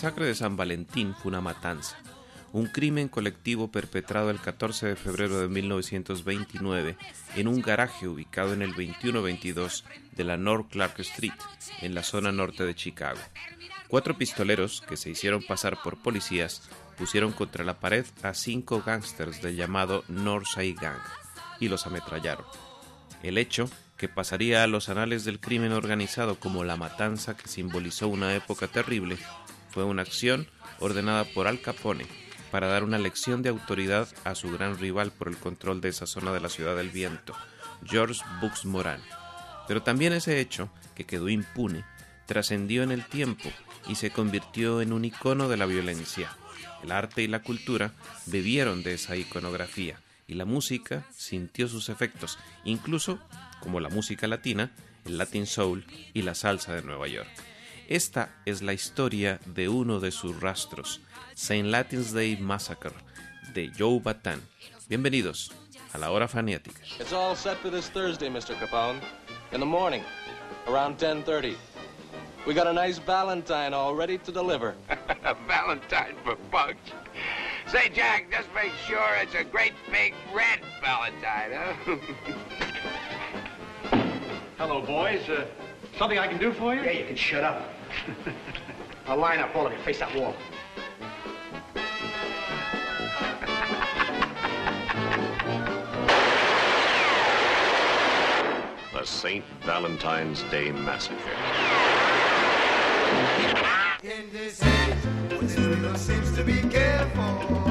Masacre de San Valentín fue una matanza, un crimen colectivo perpetrado el 14 de febrero de 1929 en un garaje ubicado en el 2122 de la North Clark Street, en la zona norte de Chicago. Cuatro pistoleros que se hicieron pasar por policías pusieron contra la pared a cinco gángsters del llamado Northside Gang y los ametrallaron. El hecho, que pasaría a los anales del crimen organizado como la matanza que simbolizó una época terrible, fue una acción ordenada por Al Capone para dar una lección de autoridad a su gran rival por el control de esa zona de la Ciudad del Viento, George Bucks Moran. Pero también ese hecho, que quedó impune, trascendió en el tiempo y se convirtió en un icono de la violencia. El arte y la cultura bebieron de esa iconografía y la música sintió sus efectos, incluso como la música latina, el Latin Soul y la salsa de Nueva York. Esta es la historia de uno de sus rastros, Saint Latin's Day Massacre, de Joe Batan. Bienvenidos a la hora faniática. It's all set for this Thursday, Mr. Capone. In the morning, around 10.30. We got a nice Valentine all ready to deliver. A Valentine for Bugs. Say, Jack, just make sure it's a great big red Valentine, huh? Hello, boys. Uh, something I can do for you? Yeah, you can shut up. I'll line up all of you. Face that wall. The St. Valentine's Day Massacre. In this age, when everyone seems to be careful,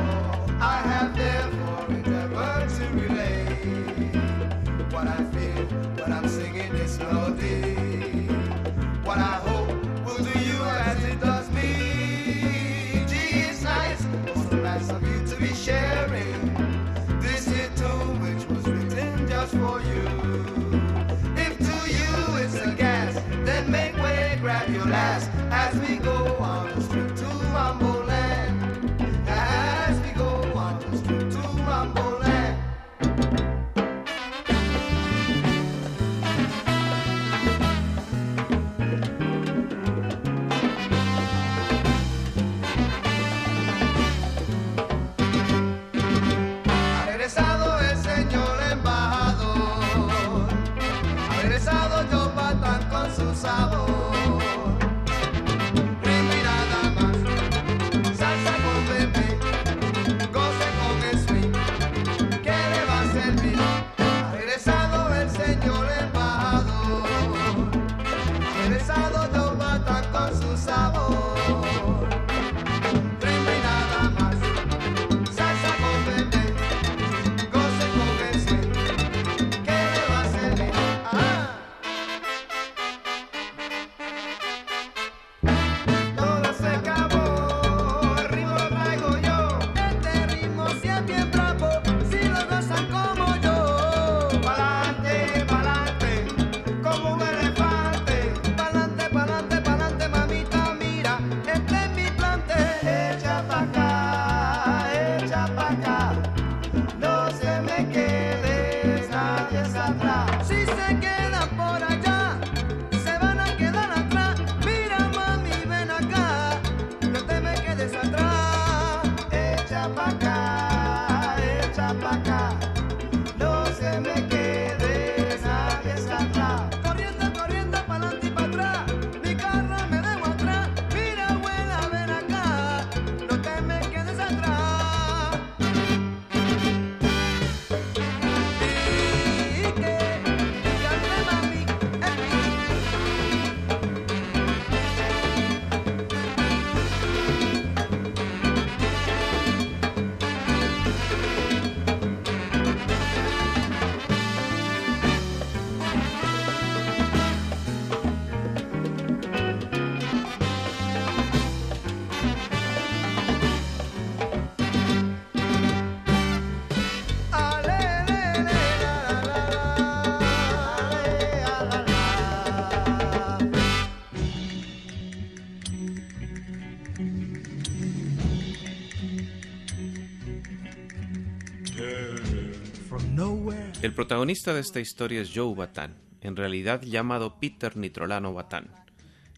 El protagonista de esta historia es Joe Batán, en realidad llamado Peter Nitrolano Batán.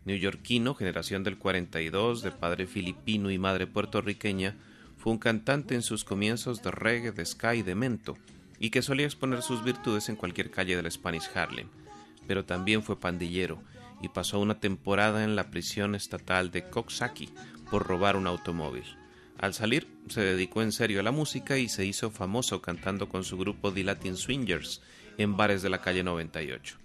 Neoyorquino, generación del 42, de padre filipino y madre puertorriqueña, fue un cantante en sus comienzos de reggae, de ska y de mento, y que solía exponer sus virtudes en cualquier calle del Spanish Harlem. Pero también fue pandillero, y pasó una temporada en la prisión estatal de Coxsackie por robar un automóvil. Al salir, se dedicó en serio a la música y se hizo famoso cantando con su grupo The Latin Swingers en bares de la calle 98.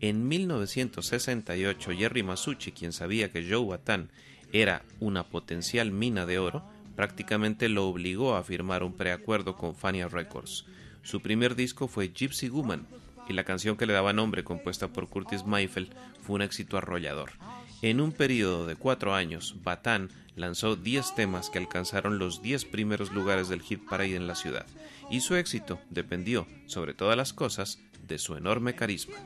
En 1968, Jerry Masucci, quien sabía que Joe Batán era una potencial mina de oro, prácticamente lo obligó a firmar un preacuerdo con Fania Records. Su primer disco fue Gypsy Woman, y la canción que le daba nombre, compuesta por Curtis Mayfield, fue un éxito arrollador. En un periodo de cuatro años, Batán lanzó 10 temas que alcanzaron los 10 primeros lugares del hit parade en la ciudad, y su éxito dependió, sobre todas las cosas, de su enorme carisma.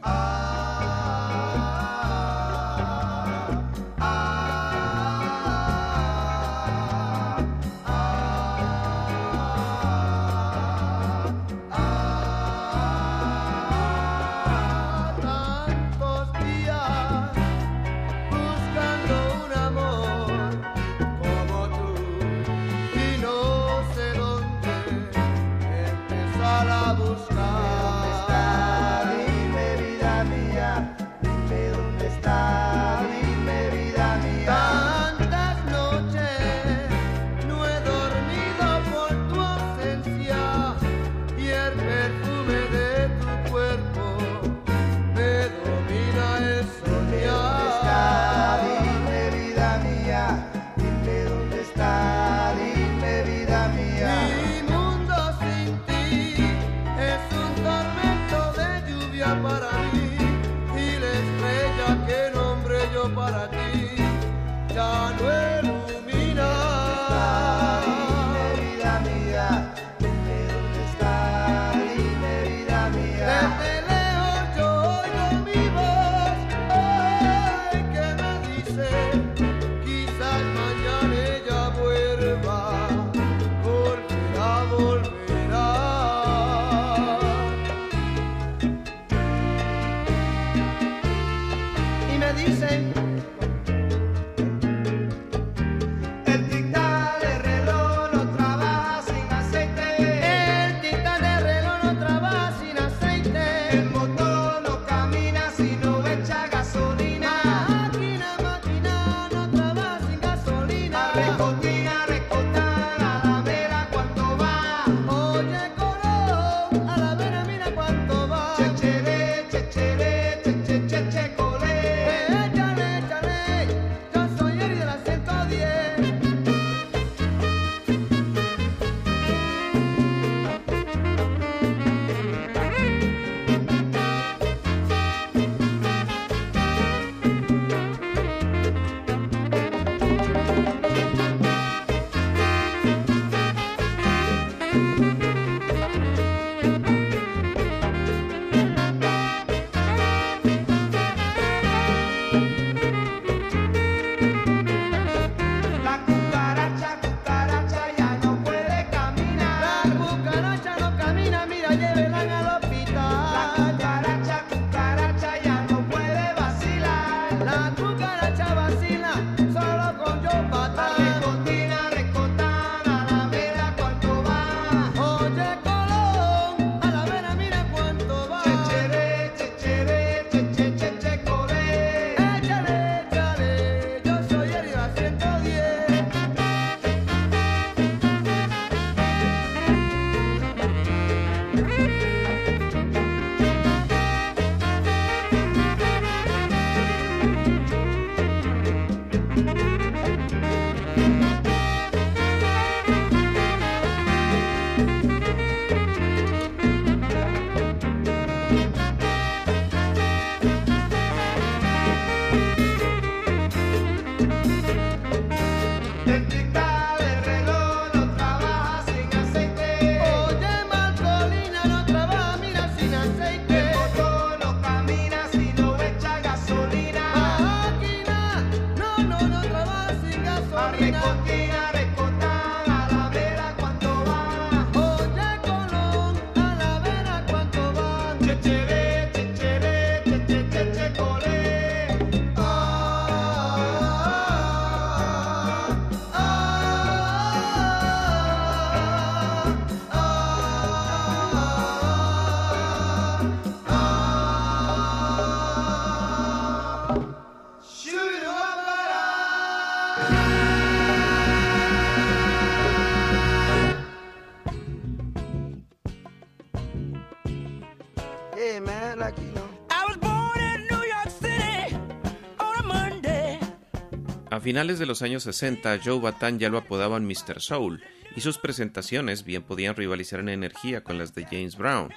Finales de los años 60, Joe Bataan ya lo apodaban Mr. Soul, y sus presentaciones bien podían rivalizar en energía con las de James Brown.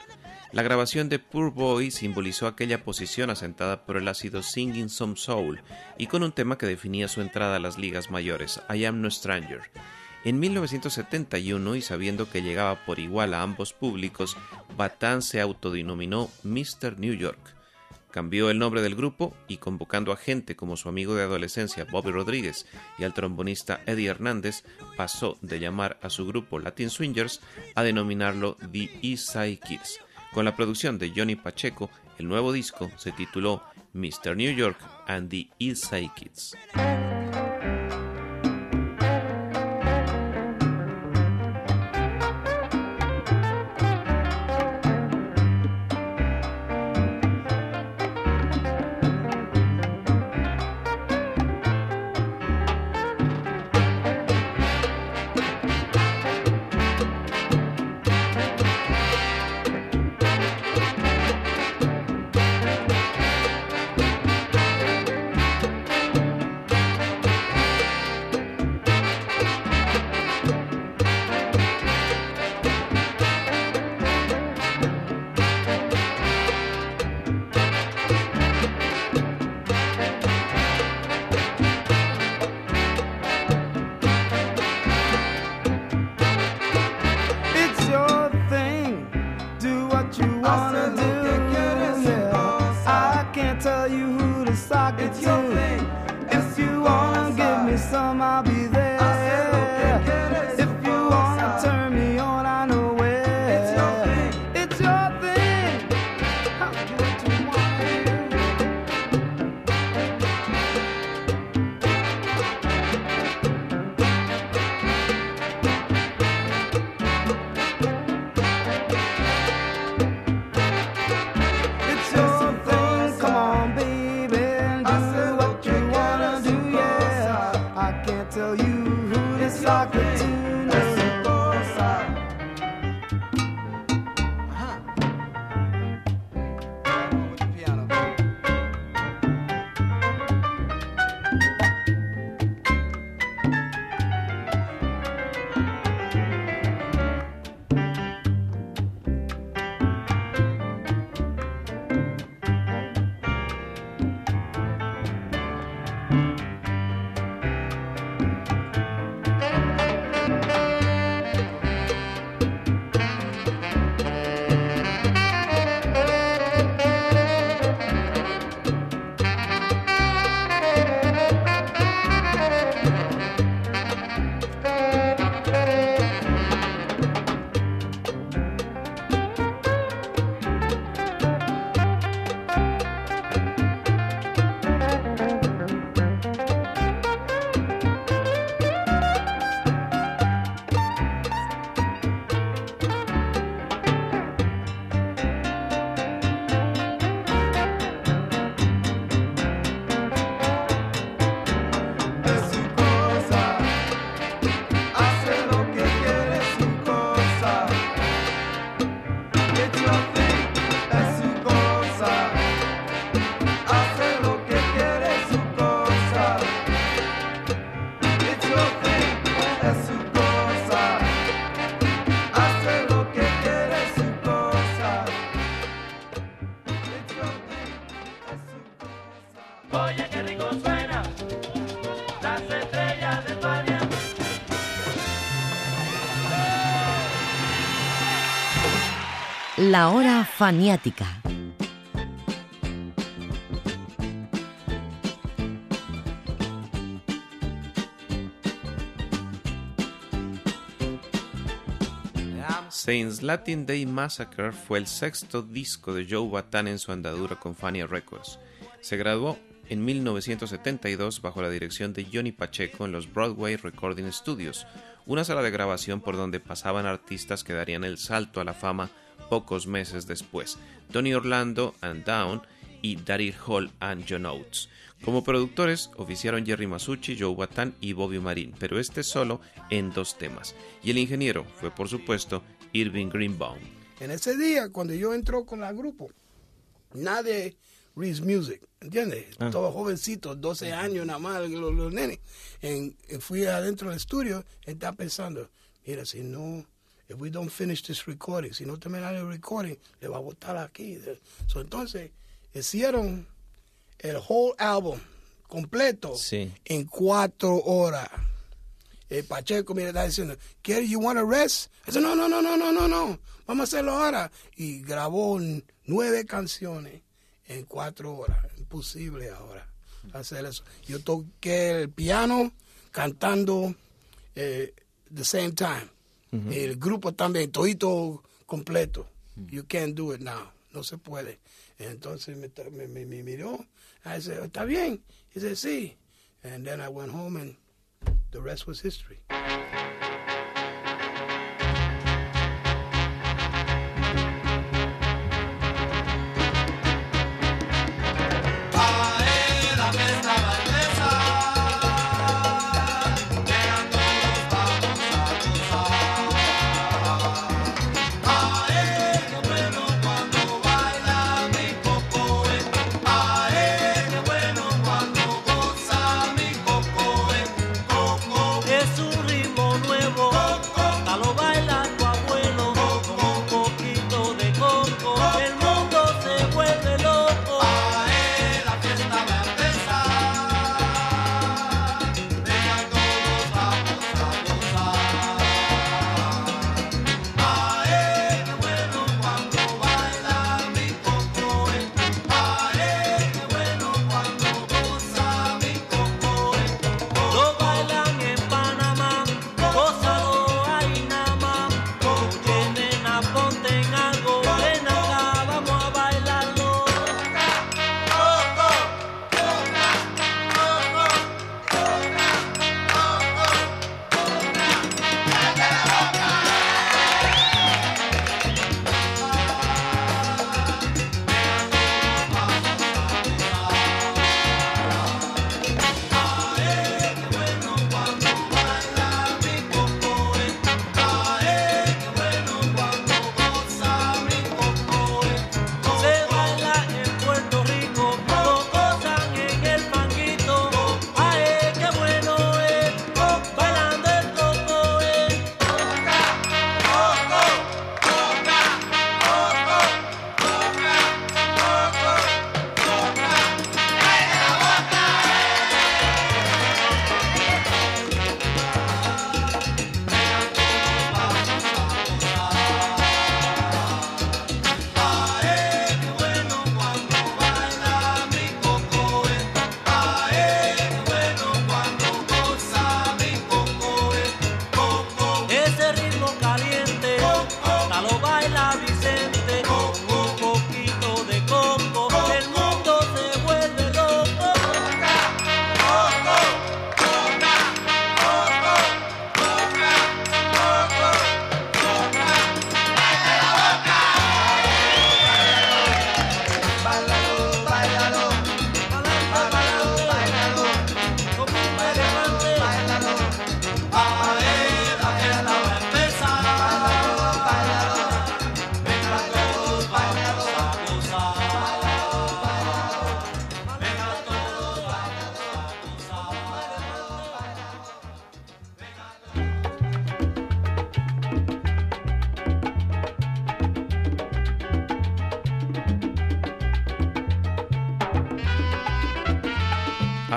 La grabación de Poor Boy simbolizó aquella posición asentada por el ácido Singing Some Soul y con un tema que definía su entrada a las ligas mayores, I Am No Stranger. En 1971, y sabiendo que llegaba por igual a ambos públicos, Bataan se autodenominó Mr. New York Cambió el nombre del grupo y convocando a gente como su amigo de adolescencia Bobby Rodríguez y al trombonista Eddie Hernández, pasó de llamar a su grupo Latin Swingers a denominarlo The East Side Kids. Con la producción de Johnny Pacheco, el nuevo disco se tituló Mr. New York and the East Side Kids. La hora faniática. Saints Latin Day Massacre fue el sexto disco de Joe Bataan en su andadura con Fania Records. Se graduó en 1972 bajo la dirección de Johnny Pacheco en los Broadway Recording Studios, una sala de grabación por donde pasaban artistas que darían el salto a la fama pocos meses después, Tony Orlando and Down y Daryl Hall and John Oates. Como productores oficiaron Jerry Masucci, Joe Bataan y Bobby Marin, pero este solo en dos temas. Y el ingeniero fue, por supuesto, Irving Greenbaum. En ese día, cuando yo entró con el grupo, nadie Reese Music, ¿entiendes? Ah. Todos jovencitos, 12 años nada más, los, los nenes. En- fui adentro del estudio, estaba pensando, mira, si no, if we don't finish this recording, si no terminar el recording, le va a botar aquí. So, entonces, hicieron el whole album completo Sí. en cuatro horas. El Pacheco me está diciendo, ¿Quieres, you want to rest? Dice, no, no, no, no, no, no, no, vamos a hacerlo ahora. Y grabó nueve canciones en cuatro horas. Imposible ahora hacer eso. Yo toqué el piano cantando eh, the same time. El grupo también, todito completo. You can't do it now. No se puede. Entonces me, me, me- me miró. I said, ¿está bien? He said, sí. And then I went home and the rest was history.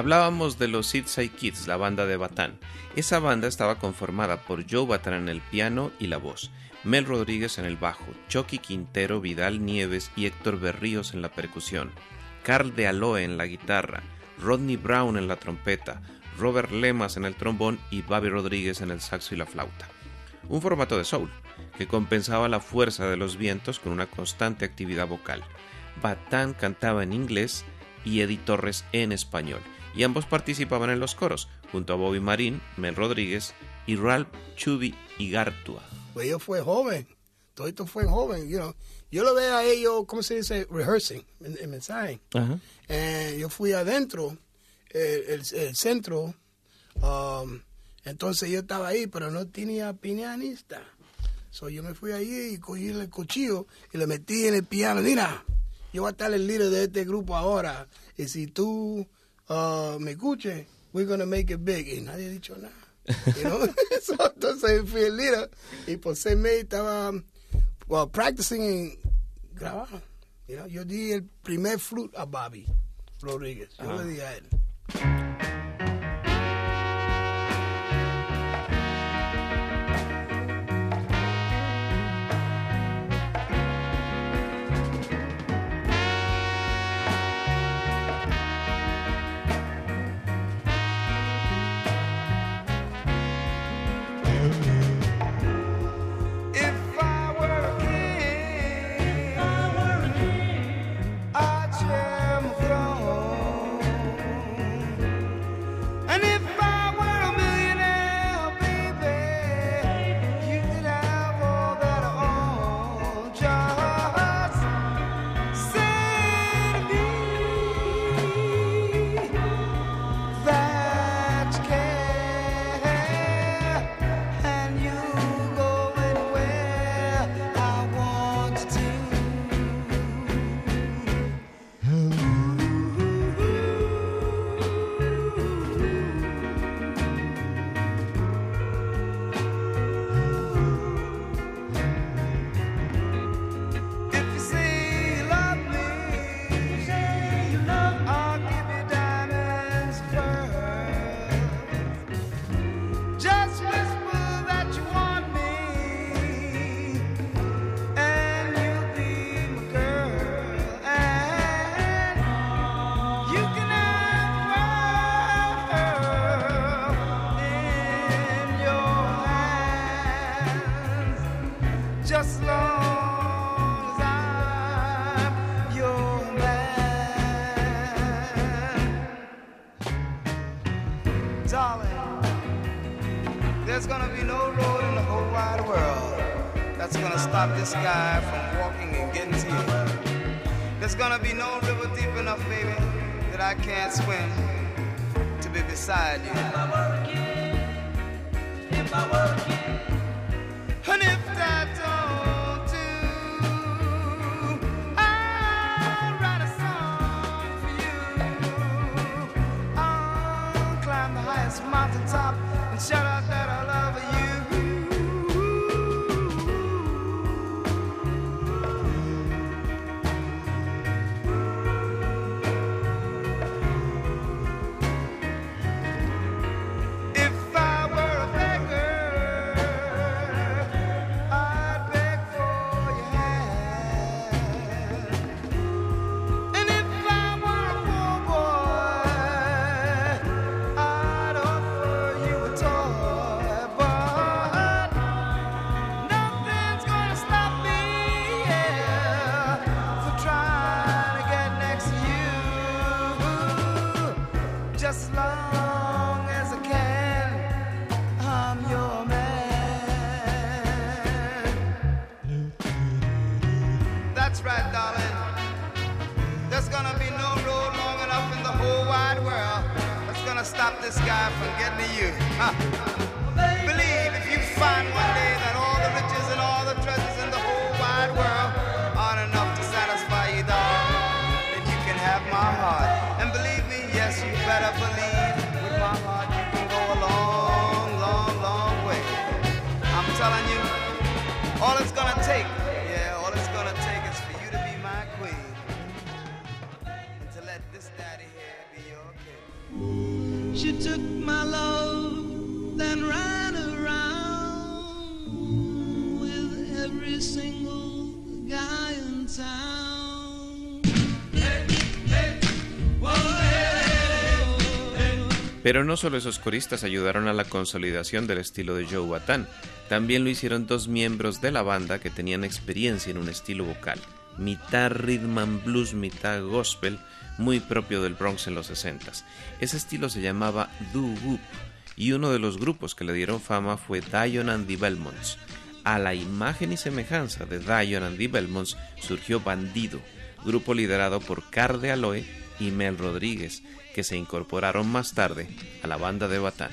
Hablábamos de los Seedside Kids, la banda de Batán. Esa banda estaba conformada por Joe Batán en el piano y la voz, Mel Rodríguez en el bajo, Chucky Quintero, Vidal Nieves y Héctor Berríos en la percusión, Carl de Aloe en la guitarra, Rodney Brown en la trompeta, Robert Lemas en el trombón y Babi Rodríguez en el saxo y la flauta. Un formato de soul, que compensaba la fuerza de los vientos con una constante actividad vocal. Batán cantaba en inglés y Eddie Torres en español y ambos participaban en los coros, junto a Bobby Marín, Mel Rodríguez y Ralph Chubby Igartua. Pues yo fue joven, todo esto fue joven, you know. Yo lo veía a ellos, ¿cómo se dice? Rehearsing, el, mensaje. Uh yo fui adentro, el, centro, um, entonces yo estaba ahí, pero no tenía pianista. So yo me fui ahí y cogí el cuchillo y le metí en el piano. Mira, yo voy a estar el líder de este grupo ahora. Y si tú uh, Miguche, we're going to make it big. Y nadie ha dicho nada. You know? so, entonces fui el líder y José May estaba well, practicing en grabar. You know? Yo di el primer flute a Bobby Rodríguez. Yo uh -huh. le di a él. Pero no solo esos coristas ayudaron a la consolidación del estilo de Joe Batán, también lo hicieron dos miembros de la banda que tenían experiencia en un estilo vocal, mitad rhythm and blues, mitad gospel, muy propio del Bronx en los 60 Ese estilo se llamaba doo-wop y uno de los grupos que le dieron fama fue Dion and the Belmonts. A la imagen y semejanza de Dion and the Belmonts surgió Bandido, grupo liderado por Car de Aloe y Mel Rodríguez, que se incorporaron más tarde a la banda de Batán.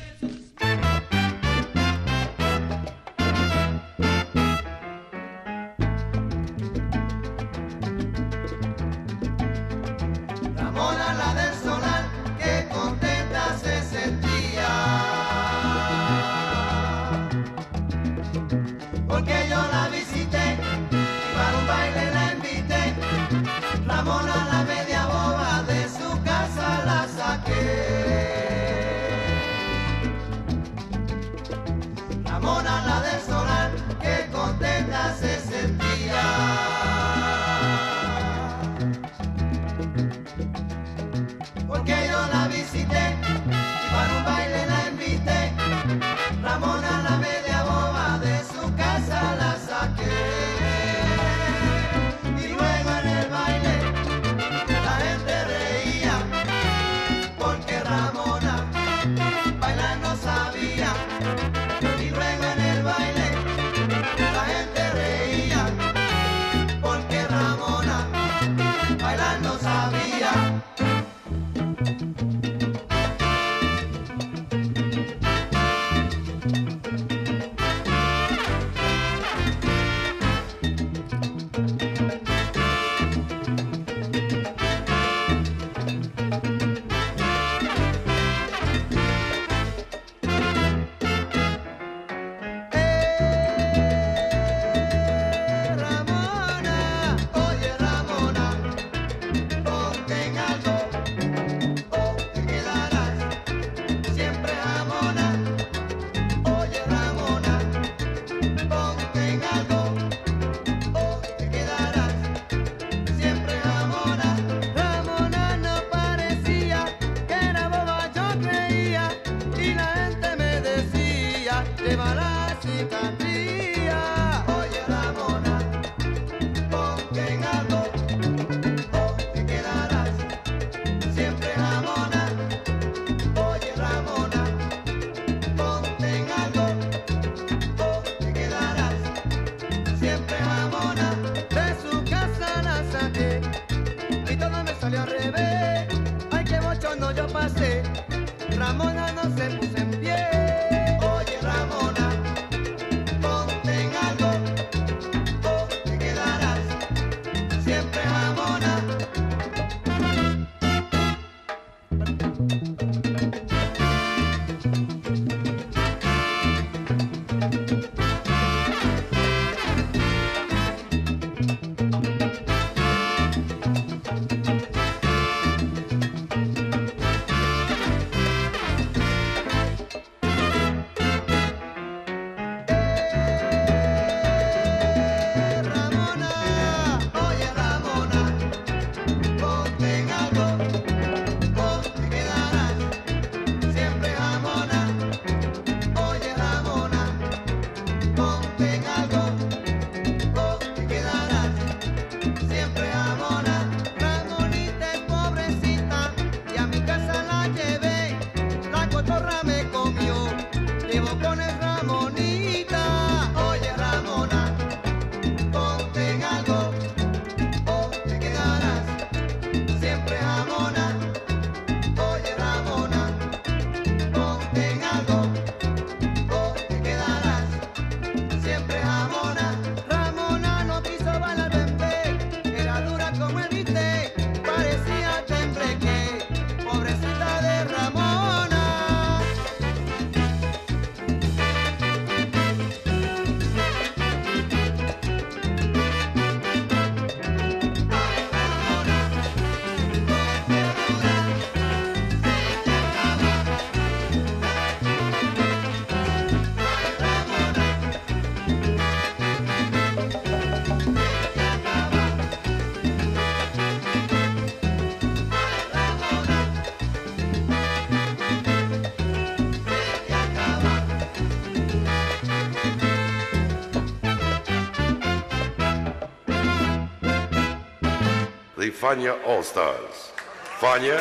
Fania All Stars. Fania,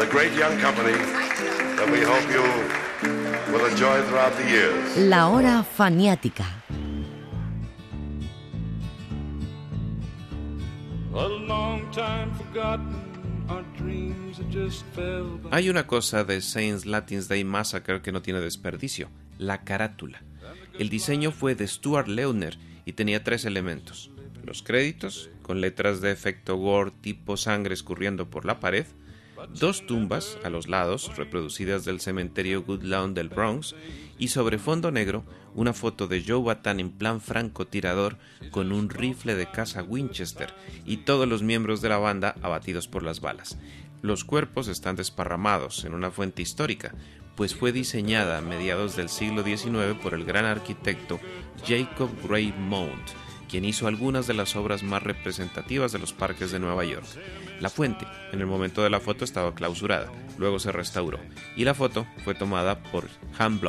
the great young company that we hope you will enjoy throughout the years. La hora faniática. Hay una cosa de Saints Latin's Day Massacre que no tiene desperdicio, la carátula. El diseño fue de Stuart Leutner y tenía tres elementos. Los créditos, con letras de efecto gore tipo sangre escurriendo por la pared, dos tumbas a los lados, reproducidas del cementerio Goodlawn del Bronx, y sobre fondo negro, una foto de Joe Batan en plan francotirador con un rifle de caza Winchester y todos los miembros de la banda abatidos por las balas. Los cuerpos están desparramados en una fuente histórica, pues fue diseñada a mediados del siglo XIX por el gran arquitecto Jacob Gray Mount, quien hizo algunas de las obras más representativas de los parques de Nueva York. La fuente, en el momento de la foto, estaba clausurada, luego se restauró, y la foto fue tomada por Han.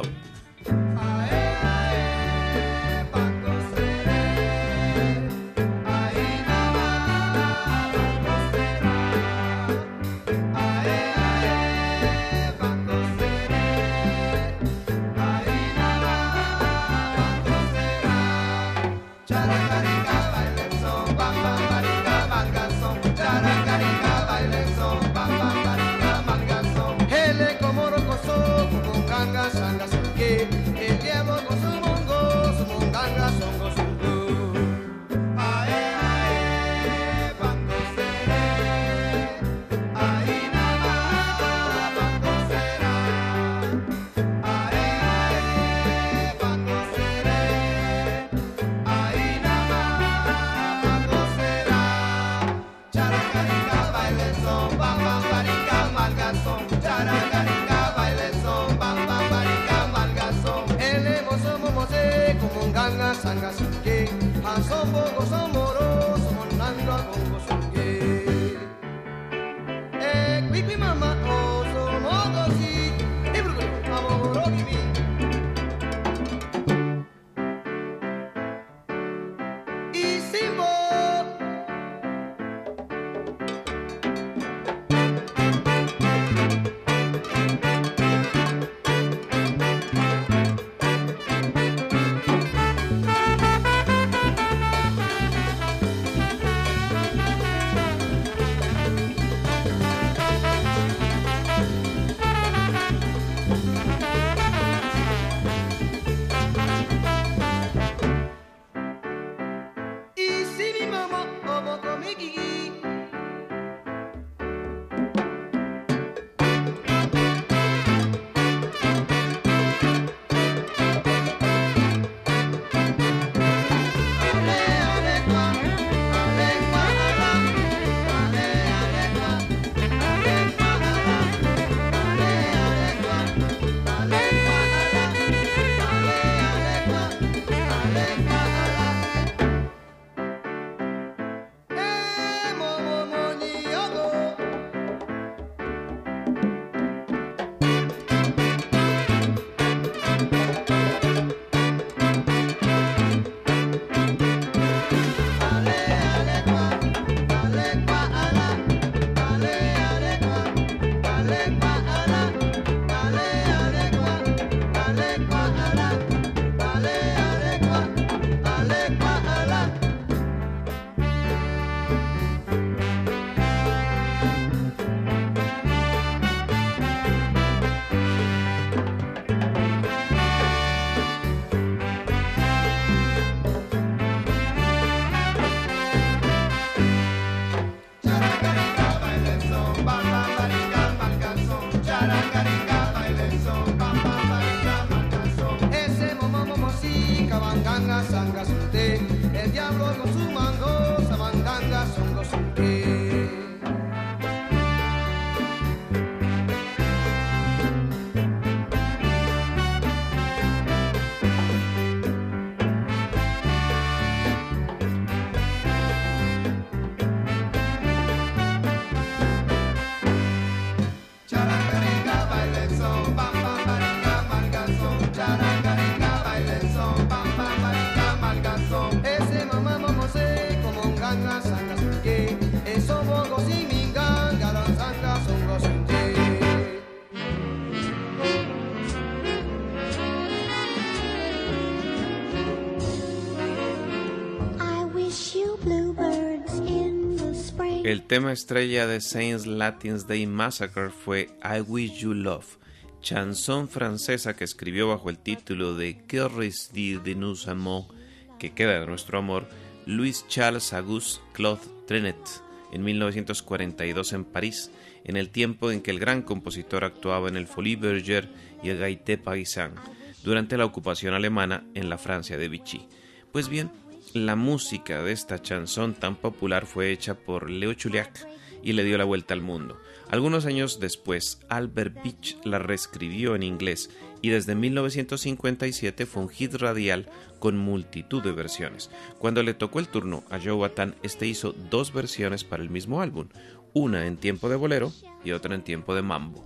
El tema estrella de Saints Latin's Day Massacre fue I Wish You Love, chanson francesa que escribió bajo el título de Que restit de nous amants, que queda de nuestro amor, Louis Charles Auguste Claude Trenet en 1942 en París, en el tiempo en que el gran compositor actuaba en el Folie Bergère y el Gaieté Paysanne, durante la ocupación alemana en la Francia de Vichy. Pues bien, la música de esta chanson tan popular fue hecha por Leo Chuliak y le dio la vuelta al mundo. Algunos años después, Albert Beach la reescribió en inglés y desde 1957 fue un hit radial con multitud de versiones. Cuando le tocó el turno a Joe Watan, este hizo dos versiones para el mismo álbum, una en tiempo de bolero y otra en tiempo de mambo.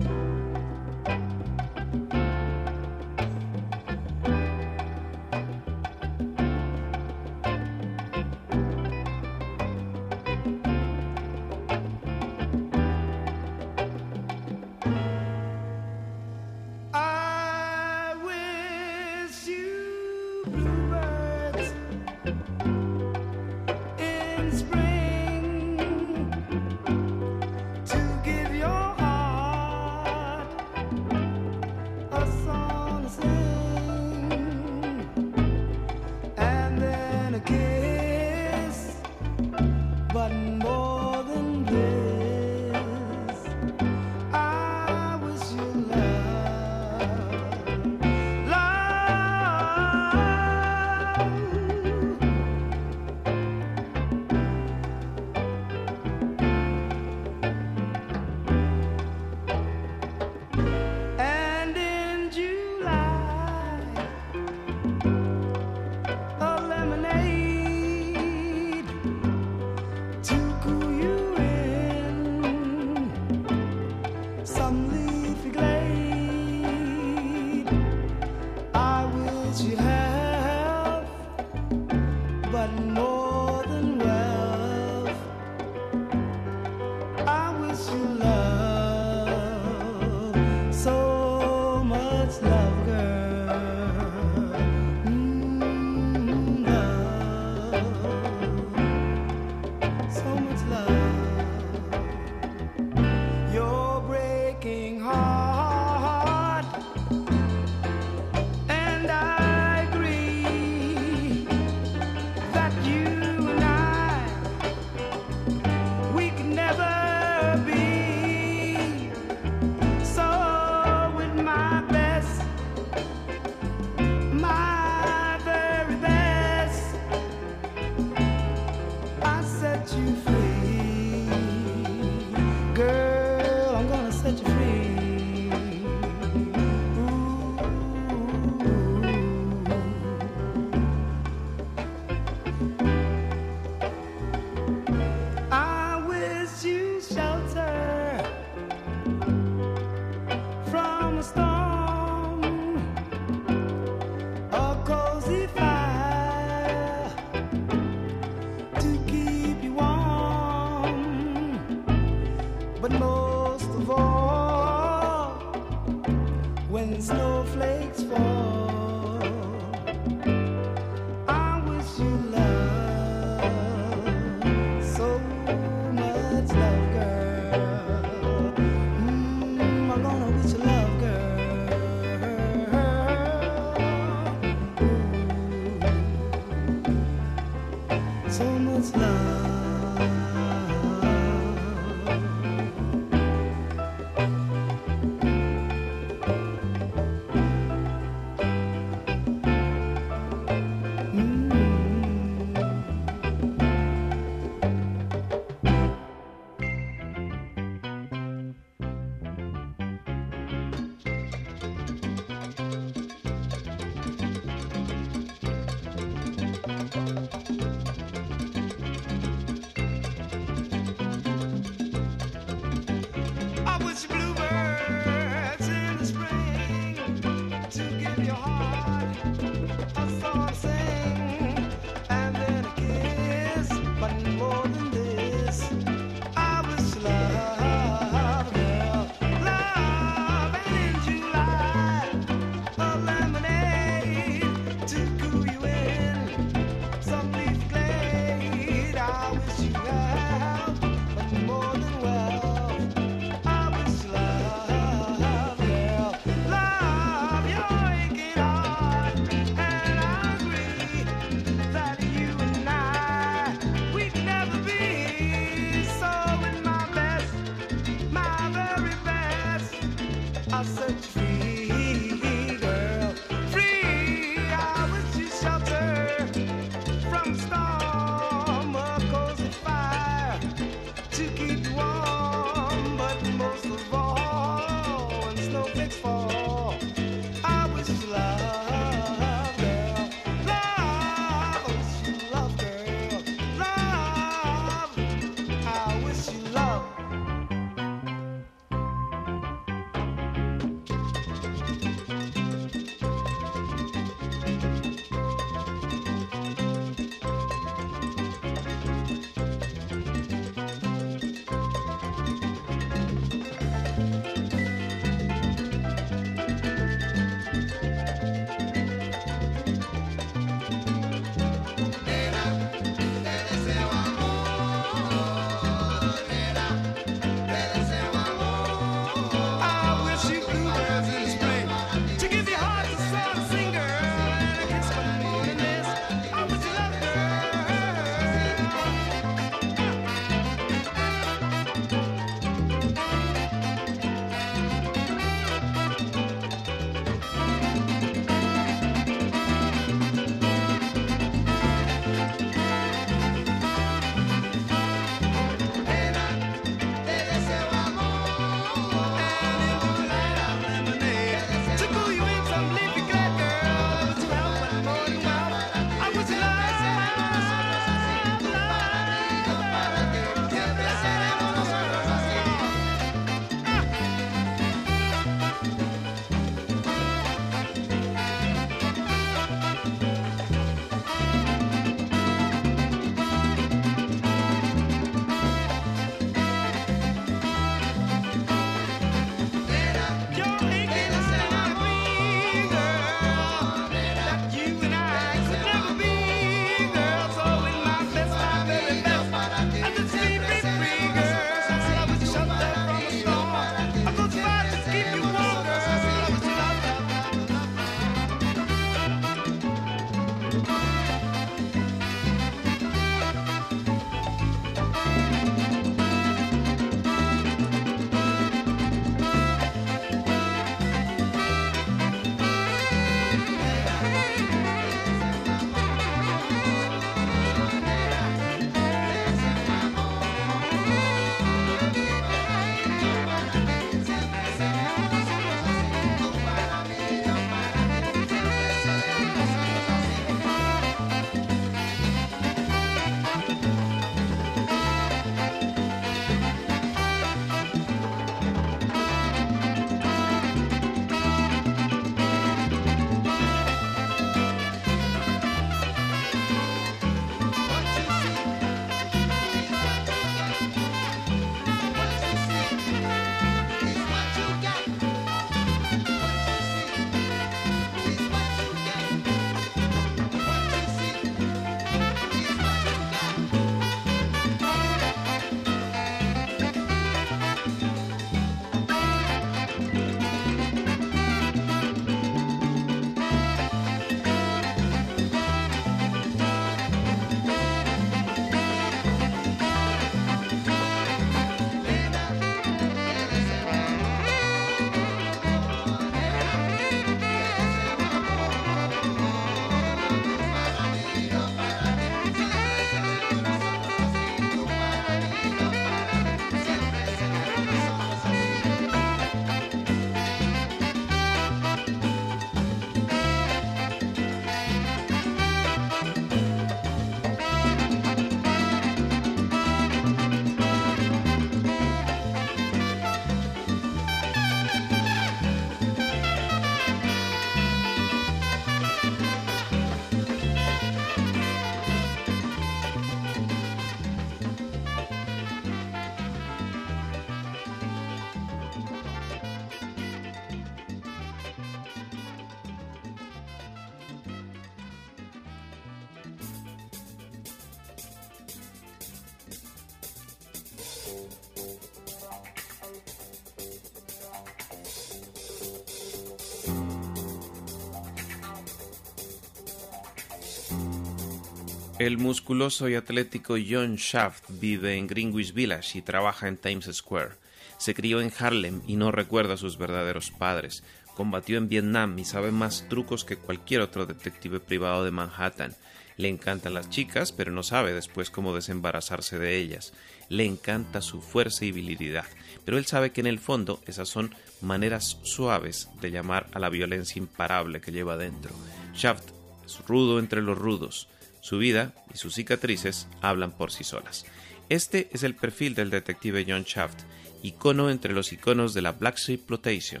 El musculoso y atlético John Shaft vive en Greenwich Village y trabaja en Times Square. Se crió en Harlem y no recuerda a sus verdaderos padres. Combatió en Vietnam y sabe más trucos que cualquier otro detective privado de Manhattan. Le encantan las chicas, pero no sabe después cómo desembarazarse de ellas. Le encanta su fuerza y virilidad, pero él sabe que en el fondo esas son maneras suaves de llamar a la violencia imparable que lleva dentro. Shaft es rudo entre los rudos. Su vida y sus cicatrices hablan por sí solas. Este es el perfil del detective John Shaft, icono entre los iconos de la Black Exploitation.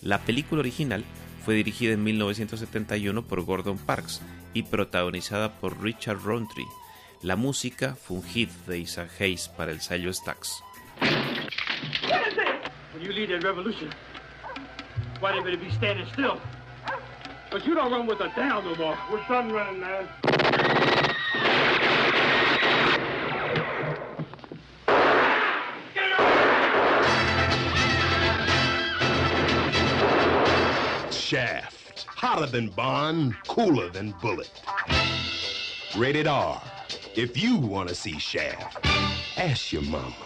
La película original fue dirigida en 1971 por Gordon Parks y protagonizada por Richard Roundtree. La música fue un hit de Isaac Hayes para el sello Stax. You better be standing still? But you don't run with the down no more. We're done running, man. Shaft. Hotter than Bond, cooler than Bullet. Rated R. If you want to see Shaft, ask your mama.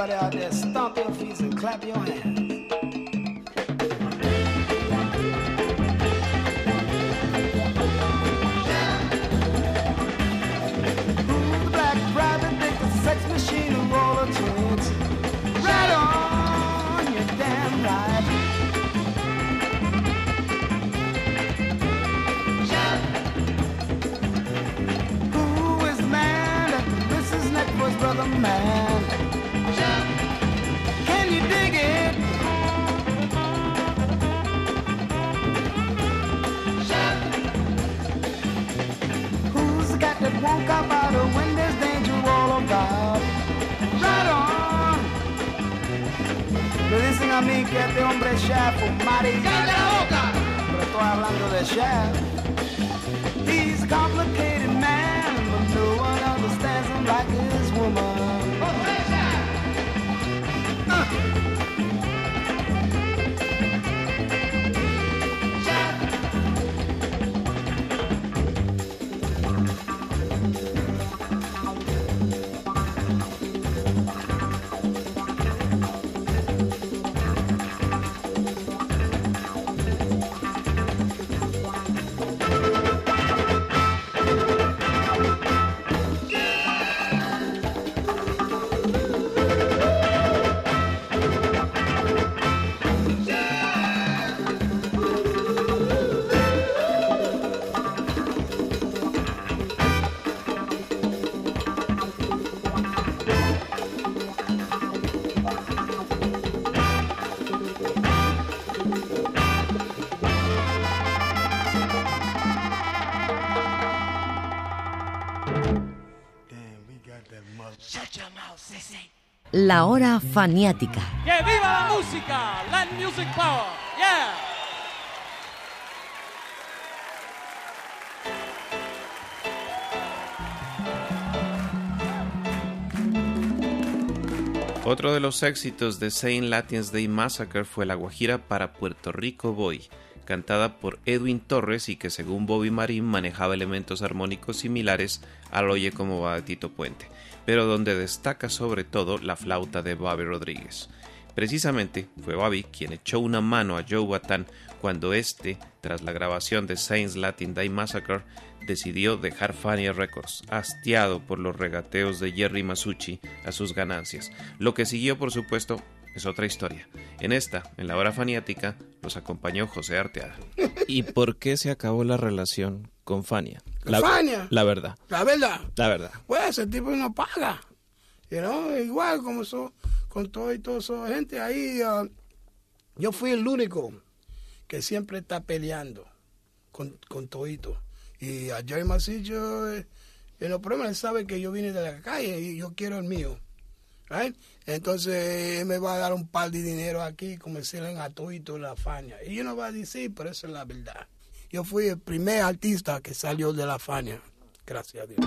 Everybody out there, stomp your feet and clap your hands. La hora faniática. ¡Que viva la música! Land Music Power. Yeah. Otro de los éxitos de Saint Latin's Day Massacre fue la guajira para Puerto Rico Boy, cantada por Edwin Torres y que según Bobby Marín manejaba elementos armónicos similares al Oye como va de Tito Puente, pero donde destaca sobre todo la flauta de Bobby Rodríguez. Precisamente fue Bobby quien echó una mano a Joe Batan cuando éste, tras la grabación de Saints Latin Day Massacre, decidió dejar Fania Records, hastiado por los regateos de Jerry Masucci a sus ganancias. Lo que siguió, por supuesto, es otra historia. En esta, en la hora faniática, los acompañó José Arteaga. ¿Y por qué se acabó la relación con Fania? ¿Con Fania? La verdad. La verdad. La verdad. Pues ese tipo no paga. You know, igual como so, con todo y todo esa gente ahí. uh, yo fui el único que siempre está peleando con, con todito. Y a Jerry Masillo, eh, en los problemas, él sabe que yo vine de la calle y yo quiero el mío. Right? Entonces él me va a dar un par de dinero aquí, como decirle a todito la Fania. Y yo no va a decir, pero esa es la verdad. Yo fui el primer artista que salió de la Fania. Gracias a Dios.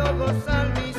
puedo gozar mi